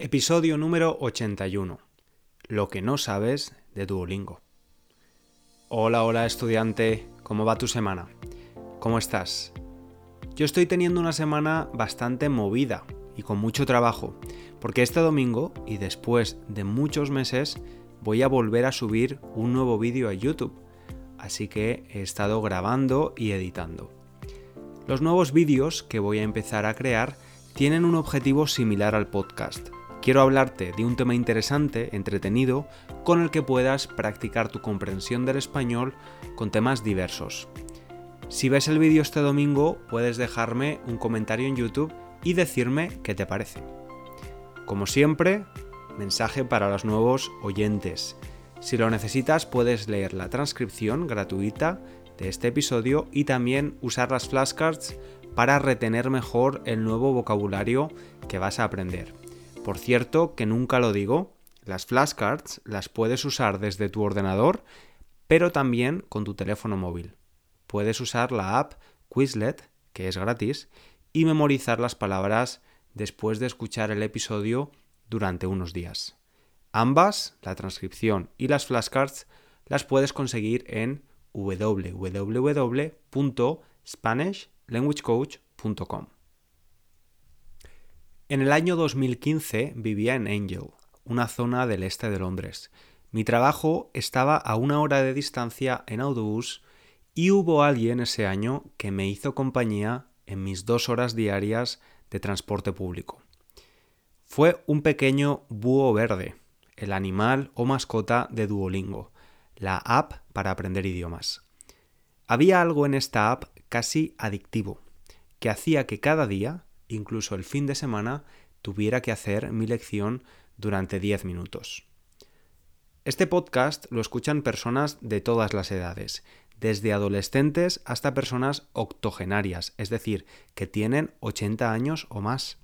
Episodio número 81. Lo que no sabes de Duolingo. Hola, hola estudiante, ¿cómo va tu semana? ¿Cómo estás? Yo estoy teniendo una semana bastante movida y con mucho trabajo, porque este domingo y después de muchos meses voy a volver a subir un nuevo vídeo a YouTube, así que he estado grabando y editando. Los nuevos vídeos que voy a empezar a crear tienen un objetivo similar al podcast, quiero hablarte de un tema interesante, entretenido, con el que puedas practicar tu comprensión del español con temas diversos. Si ves el vídeo este domingo, puedes dejarme un comentario en YouTube y decirme qué te parece. Como siempre, mensaje para los nuevos oyentes. Si lo necesitas, puedes leer la transcripción gratuita de este episodio y también usar las flashcards para retener mejor el nuevo vocabulario que vas a aprender. Por cierto, que nunca lo digo, las flashcards las puedes usar desde tu ordenador, pero también con tu teléfono móvil. Puedes usar la app Quizlet, que es gratis, y memorizar las palabras después de escuchar el episodio durante unos días. Ambas, la transcripción y las flashcards, las puedes conseguir en www.spanishlanguagecoach.com. En el año 2015 vivía en Angel, una zona del este de Londres. Mi trabajo estaba a una hora de distancia en autobús y hubo alguien ese año que me hizo compañía en mis dos horas diarias de transporte público. Fue un pequeño búho verde, el animal o mascota de Duolingo, la app para aprender idiomas. Había algo en esta app casi adictivo, que hacía que cada día incluso el fin de semana, tuviera que hacer mi lección durante 10 minutos. Este podcast lo escuchan personas de todas las edades, desde adolescentes hasta personas octogenarias, es decir, que tienen 80 años o más.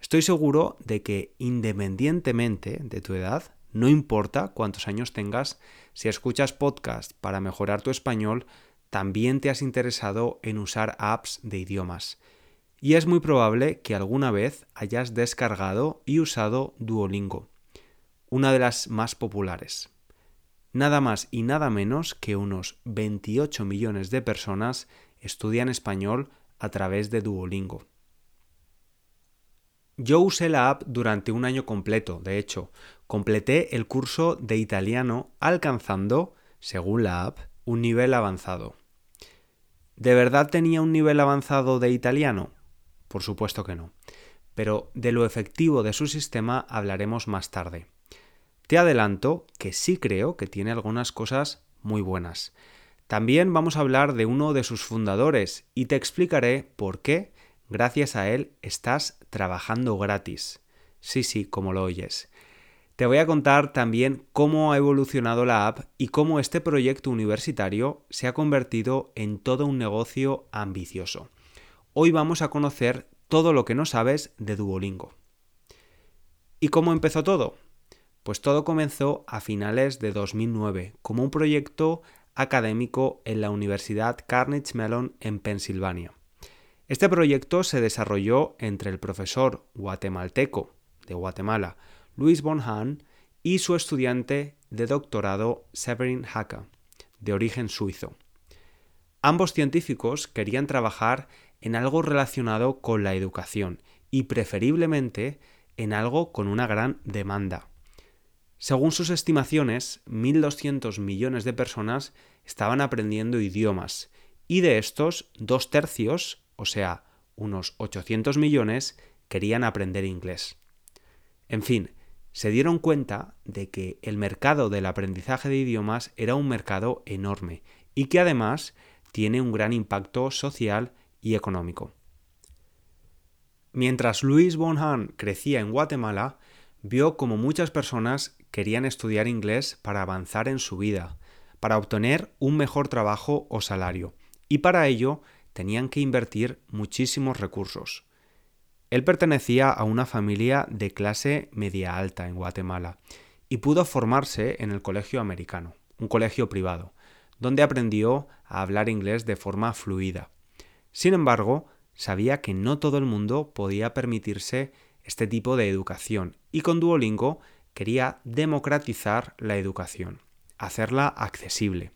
Estoy seguro de que independientemente de tu edad, no importa cuántos años tengas, si escuchas podcast para mejorar tu español, también te has interesado en usar apps de idiomas y es muy probable que alguna vez hayas descargado y usado Duolingo, una de las más populares. Nada más y nada menos que unos 28 millones de personas estudian español a través de Duolingo. Yo usé la app durante un año completo, de hecho, completé el curso de italiano alcanzando, según la app, un nivel avanzado. ¿De verdad tenía un nivel avanzado de italiano? Por supuesto que no. Pero de lo efectivo de su sistema hablaremos más tarde. Te adelanto que sí creo que tiene algunas cosas muy buenas. También vamos a hablar de uno de sus fundadores y te explicaré por qué, gracias a él, estás trabajando gratis. Sí, sí, como lo oyes. Te voy a contar también cómo ha evolucionado la app y cómo este proyecto universitario se ha convertido en todo un negocio ambicioso hoy vamos a conocer todo lo que no sabes de Duolingo. ¿Y cómo empezó todo? Pues todo comenzó a finales de 2009 como un proyecto académico en la Universidad Carnegie Mellon en Pensilvania. Este proyecto se desarrolló entre el profesor guatemalteco de Guatemala, Luis Bonhan, y su estudiante de doctorado Severin Haka, de origen suizo. Ambos científicos querían trabajar en algo relacionado con la educación y preferiblemente en algo con una gran demanda. Según sus estimaciones, 1.200 millones de personas estaban aprendiendo idiomas y de estos, dos tercios, o sea, unos 800 millones, querían aprender inglés. En fin, se dieron cuenta de que el mercado del aprendizaje de idiomas era un mercado enorme y que además tiene un gran impacto social y económico. Mientras Luis Bonham crecía en Guatemala, vio como muchas personas querían estudiar inglés para avanzar en su vida, para obtener un mejor trabajo o salario, y para ello tenían que invertir muchísimos recursos. Él pertenecía a una familia de clase media alta en Guatemala y pudo formarse en el colegio americano, un colegio privado, donde aprendió a hablar inglés de forma fluida. Sin embargo, sabía que no todo el mundo podía permitirse este tipo de educación y con Duolingo quería democratizar la educación, hacerla accesible.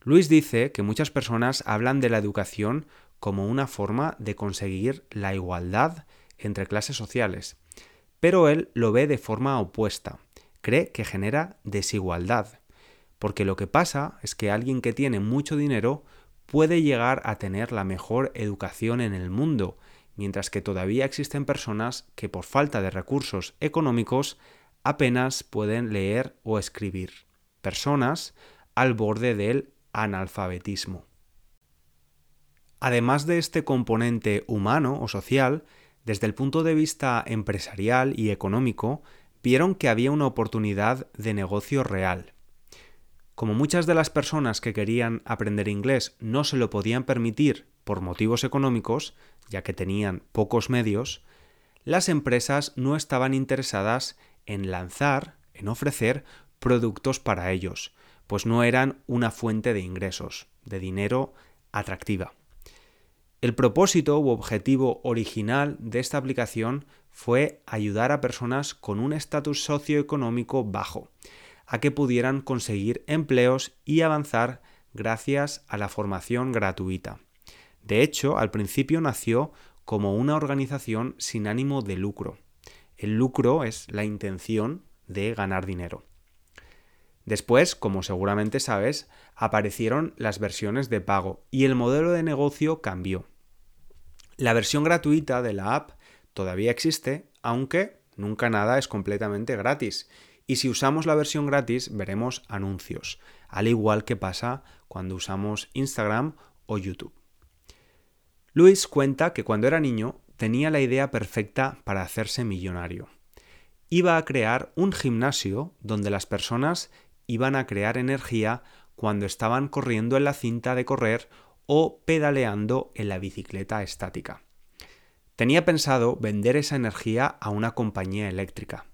Luis dice que muchas personas hablan de la educación como una forma de conseguir la igualdad entre clases sociales, pero él lo ve de forma opuesta, cree que genera desigualdad, porque lo que pasa es que alguien que tiene mucho dinero puede llegar a tener la mejor educación en el mundo, mientras que todavía existen personas que por falta de recursos económicos apenas pueden leer o escribir. Personas al borde del analfabetismo. Además de este componente humano o social, desde el punto de vista empresarial y económico, vieron que había una oportunidad de negocio real. Como muchas de las personas que querían aprender inglés no se lo podían permitir por motivos económicos, ya que tenían pocos medios, las empresas no estaban interesadas en lanzar, en ofrecer productos para ellos, pues no eran una fuente de ingresos, de dinero atractiva. El propósito u objetivo original de esta aplicación fue ayudar a personas con un estatus socioeconómico bajo, a que pudieran conseguir empleos y avanzar gracias a la formación gratuita. De hecho, al principio nació como una organización sin ánimo de lucro. El lucro es la intención de ganar dinero. Después, como seguramente sabes, aparecieron las versiones de pago y el modelo de negocio cambió. La versión gratuita de la app todavía existe, aunque nunca nada es completamente gratis y si usamos la versión gratis veremos anuncios, al igual que pasa cuando usamos Instagram o YouTube. Luis cuenta que cuando era niño tenía la idea perfecta para hacerse millonario. Iba a crear un gimnasio donde las personas iban a crear energía cuando estaban corriendo en la cinta de correr o pedaleando en la bicicleta estática. Tenía pensado vender esa energía a una compañía eléctrica.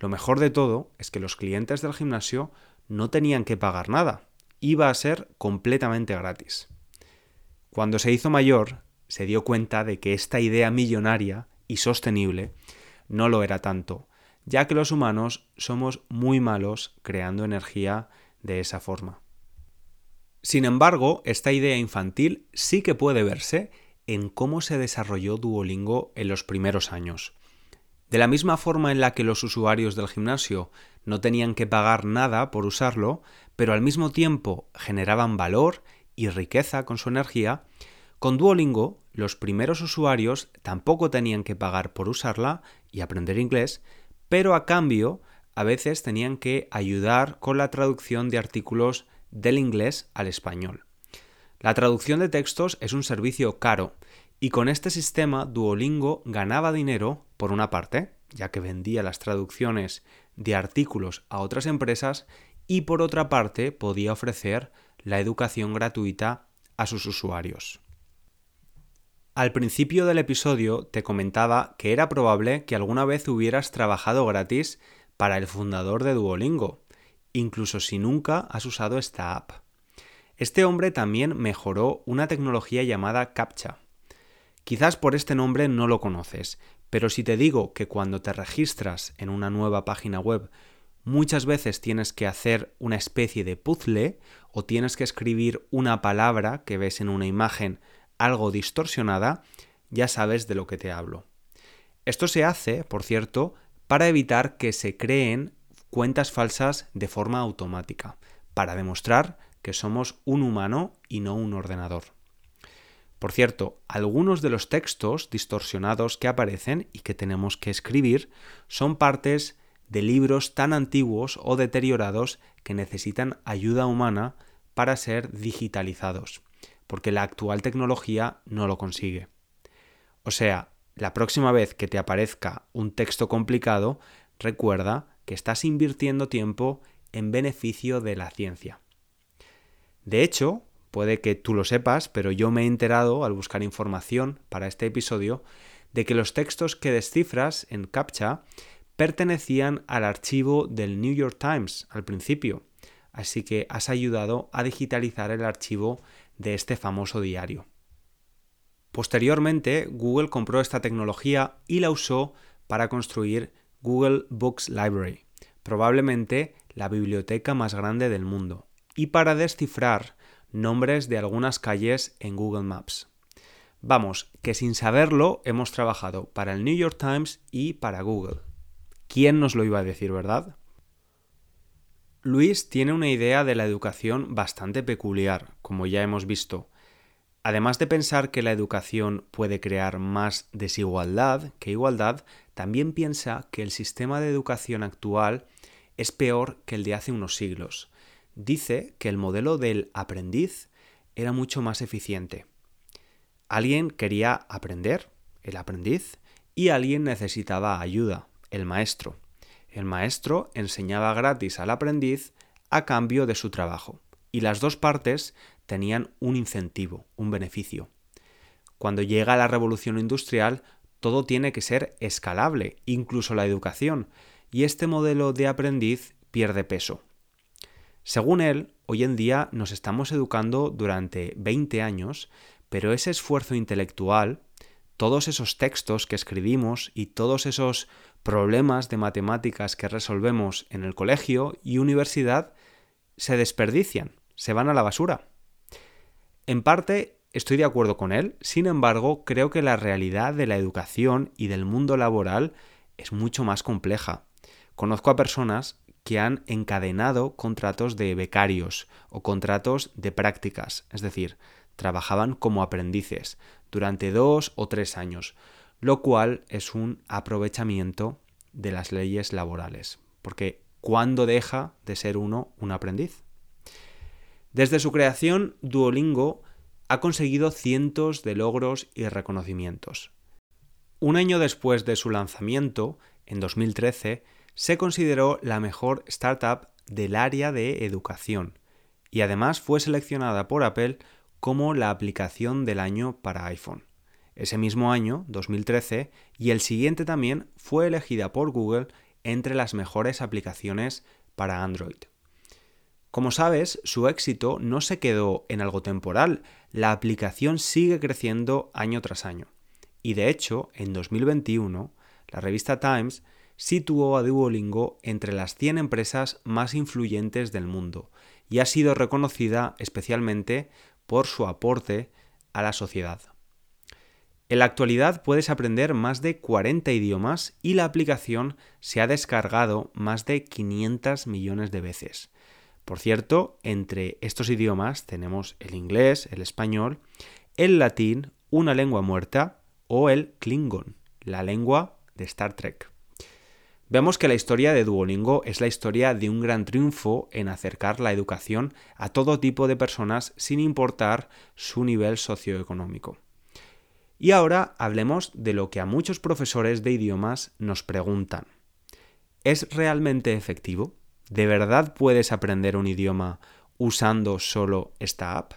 Lo mejor de todo es que los clientes del gimnasio no tenían que pagar nada, iba a ser completamente gratis. Cuando se hizo mayor, se dio cuenta de que esta idea millonaria y sostenible no lo era tanto, ya que los humanos somos muy malos creando energía de esa forma. Sin embargo, esta idea infantil sí que puede verse en cómo se desarrolló Duolingo en los primeros años. De la misma forma en la que los usuarios del gimnasio no tenían que pagar nada por usarlo, pero al mismo tiempo generaban valor y riqueza con su energía, con Duolingo los primeros usuarios tampoco tenían que pagar por usarla y aprender inglés, pero a cambio a veces tenían que ayudar con la traducción de artículos del inglés al español. La traducción de textos es un servicio caro y con este sistema Duolingo ganaba dinero, por una parte, ya que vendía las traducciones de artículos a otras empresas, y por otra parte podía ofrecer la educación gratuita a sus usuarios. Al principio del episodio te comentaba que era probable que alguna vez hubieras trabajado gratis para el fundador de Duolingo, incluso si nunca has usado esta app. Este hombre también mejoró una tecnología llamada CAPTCHA, Quizás por este nombre no lo conoces, pero si te digo que cuando te registras en una nueva página web muchas veces tienes que hacer una especie de puzzle o tienes que escribir una palabra que ves en una imagen algo distorsionada, ya sabes de lo que te hablo. Esto se hace, por cierto, para evitar que se creen cuentas falsas de forma automática, para demostrar que somos un humano y no un ordenador. Por cierto, algunos de los textos distorsionados que aparecen y que tenemos que escribir son partes de libros tan antiguos o deteriorados que necesitan ayuda humana para ser digitalizados, porque la actual tecnología no lo consigue. O sea, la próxima vez que te aparezca un texto complicado, recuerda que estás invirtiendo tiempo en beneficio de la ciencia. De hecho, Puede que tú lo sepas, pero yo me he enterado al buscar información para este episodio de que los textos que descifras en CAPTCHA pertenecían al archivo del New York Times al principio, así que has ayudado a digitalizar el archivo de este famoso diario. Posteriormente, Google compró esta tecnología y la usó para construir Google Books Library, probablemente la biblioteca más grande del mundo, y para descifrar nombres de algunas calles en Google Maps. Vamos, que sin saberlo hemos trabajado para el New York Times y para Google. ¿Quién nos lo iba a decir, verdad? Luis tiene una idea de la educación bastante peculiar, como ya hemos visto. Además de pensar que la educación puede crear más desigualdad que igualdad, también piensa que el sistema de educación actual es peor que el de hace unos siglos. Dice que el modelo del aprendiz era mucho más eficiente. Alguien quería aprender, el aprendiz, y alguien necesitaba ayuda, el maestro. El maestro enseñaba gratis al aprendiz a cambio de su trabajo, y las dos partes tenían un incentivo, un beneficio. Cuando llega la revolución industrial, todo tiene que ser escalable, incluso la educación, y este modelo de aprendiz pierde peso. Según él, hoy en día nos estamos educando durante 20 años, pero ese esfuerzo intelectual, todos esos textos que escribimos y todos esos problemas de matemáticas que resolvemos en el colegio y universidad se desperdician, se van a la basura. En parte estoy de acuerdo con él, sin embargo creo que la realidad de la educación y del mundo laboral es mucho más compleja. Conozco a personas que han encadenado contratos de becarios o contratos de prácticas, es decir, trabajaban como aprendices durante dos o tres años, lo cual es un aprovechamiento de las leyes laborales, porque ¿cuándo deja de ser uno un aprendiz? Desde su creación, Duolingo ha conseguido cientos de logros y reconocimientos. Un año después de su lanzamiento, en 2013, se consideró la mejor startup del área de educación y además fue seleccionada por Apple como la aplicación del año para iPhone. Ese mismo año, 2013, y el siguiente también fue elegida por Google entre las mejores aplicaciones para Android. Como sabes, su éxito no se quedó en algo temporal, la aplicación sigue creciendo año tras año. Y de hecho, en 2021, la revista Times situó a Duolingo entre las 100 empresas más influyentes del mundo y ha sido reconocida especialmente por su aporte a la sociedad. En la actualidad puedes aprender más de 40 idiomas y la aplicación se ha descargado más de 500 millones de veces. Por cierto, entre estos idiomas tenemos el inglés, el español, el latín, una lengua muerta o el Klingon, la lengua de Star Trek. Vemos que la historia de Duolingo es la historia de un gran triunfo en acercar la educación a todo tipo de personas sin importar su nivel socioeconómico. Y ahora hablemos de lo que a muchos profesores de idiomas nos preguntan. ¿Es realmente efectivo? ¿De verdad puedes aprender un idioma usando solo esta app?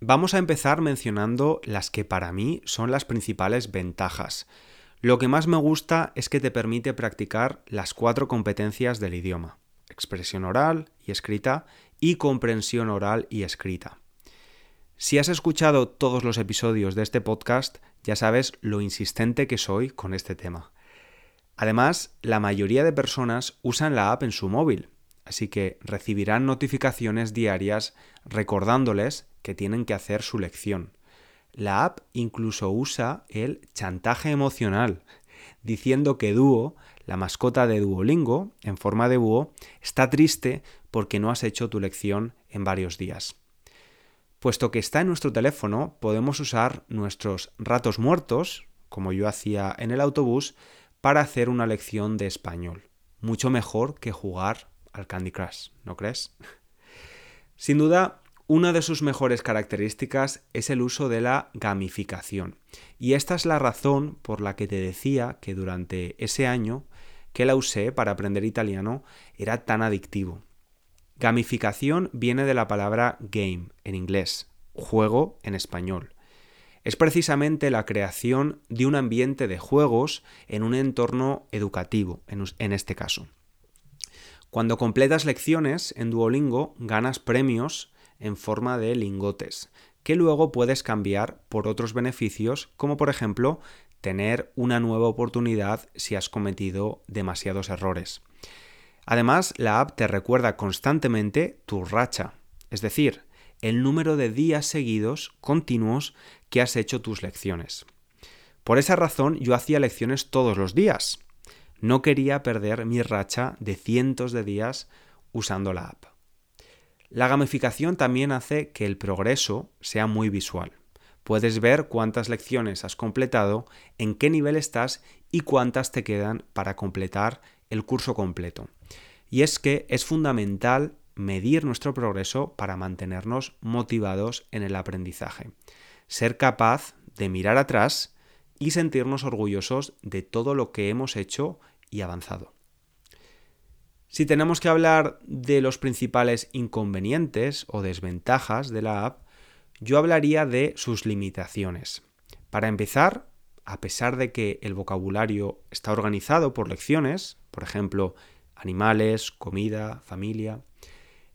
Vamos a empezar mencionando las que para mí son las principales ventajas. Lo que más me gusta es que te permite practicar las cuatro competencias del idioma. Expresión oral y escrita y comprensión oral y escrita. Si has escuchado todos los episodios de este podcast, ya sabes lo insistente que soy con este tema. Además, la mayoría de personas usan la app en su móvil, así que recibirán notificaciones diarias recordándoles que tienen que hacer su lección. La app incluso usa el chantaje emocional, diciendo que Duo, la mascota de Duolingo, en forma de búho, está triste porque no has hecho tu lección en varios días. Puesto que está en nuestro teléfono, podemos usar nuestros ratos muertos, como yo hacía en el autobús, para hacer una lección de español. Mucho mejor que jugar al Candy Crush, ¿no crees? Sin duda, una de sus mejores características es el uso de la gamificación. Y esta es la razón por la que te decía que durante ese año que la usé para aprender italiano era tan adictivo. Gamificación viene de la palabra game en inglés, juego en español es precisamente la creación de un ambiente de juegos en un entorno educativo, en, este caso. Cuando completas lecciones en Duolingo ganas premios en forma de lingotes, que luego puedes cambiar por otros beneficios, como por ejemplo tener una nueva oportunidad si has cometido demasiados errores. Además, la app te recuerda constantemente tu racha, es decir, el número de días seguidos continuos que has hecho tus lecciones. Por esa razón yo hacía lecciones todos los días. No quería perder mi racha de cientos de días usando la app. La gamificación también hace que el progreso sea muy visual. Puedes ver cuántas lecciones has completado, en qué nivel estás y cuántas te quedan para completar el curso completo. Y es que es fundamental medir nuestro progreso para mantenernos motivados en el aprendizaje. Ser capaz de mirar atrás y sentirnos orgullosos de todo lo que hemos hecho y avanzado. Si tenemos que hablar de los principales inconvenientes o desventajas de la app, yo hablaría de sus limitaciones. Para empezar, a pesar de que el vocabulario está organizado por lecciones, por ejemplo, animales, comida, familia,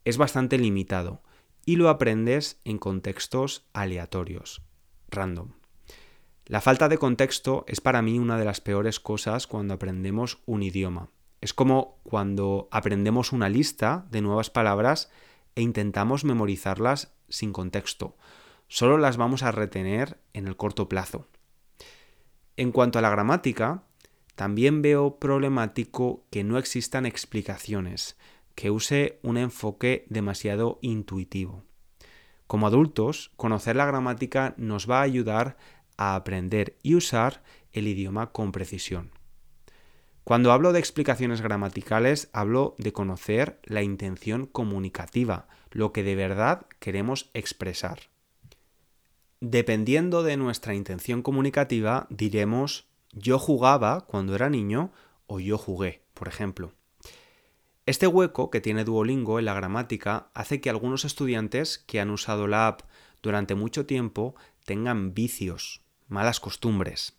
es bastante limitado y lo aprendes en contextos aleatorios, random. La falta de contexto es para mí una de las peores cosas cuando aprendemos un idioma. Es como cuando aprendemos una lista de nuevas palabras e intentamos memorizarlas sin contexto. Solo las vamos a retener en el corto plazo. En cuanto a la gramática, también veo problemático que no existan explicaciones, que use un enfoque demasiado intuitivo. Como adultos, conocer la gramática nos va a ayudar a aprender y usar el idioma con precisión. Cuando hablo de explicaciones gramaticales, hablo de conocer la intención comunicativa, lo que de verdad queremos expresar. Dependiendo de nuestra intención comunicativa, diremos yo jugaba cuando era niño o yo jugué, por ejemplo. Este hueco que tiene Duolingo en la gramática hace que algunos estudiantes que han usado la app durante mucho tiempo tengan vicios, malas costumbres.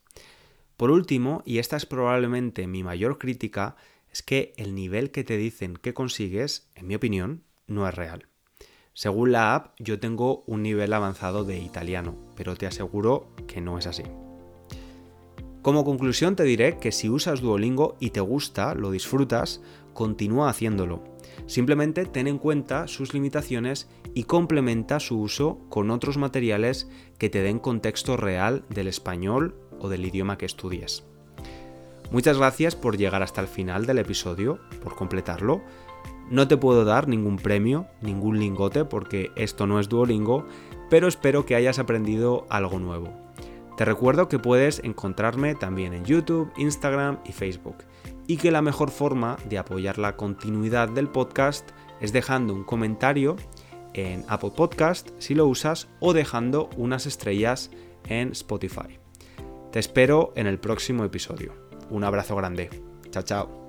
Por último, y esta es probablemente mi mayor crítica, es que el nivel que te dicen que consigues, en mi opinión, no es real. Según la app, yo tengo un nivel avanzado de italiano, pero te aseguro que no es así. Como conclusión te diré que si usas Duolingo y te gusta, lo disfrutas, continúa haciéndolo. Simplemente ten en cuenta sus limitaciones y complementa su uso con otros materiales que te den contexto real del español o del idioma que estudies. Muchas gracias por llegar hasta el final del episodio, por completarlo. No te puedo dar ningún premio, ningún lingote, porque esto no es Duolingo, pero espero que hayas aprendido algo nuevo. Te recuerdo que puedes encontrarme también en YouTube, Instagram y Facebook, y que la mejor forma de apoyar la continuidad del podcast es dejando un comentario en Apple Podcast si lo usas o dejando unas estrellas en Spotify. Te espero en el próximo episodio. Un abrazo grande. Chao, chao.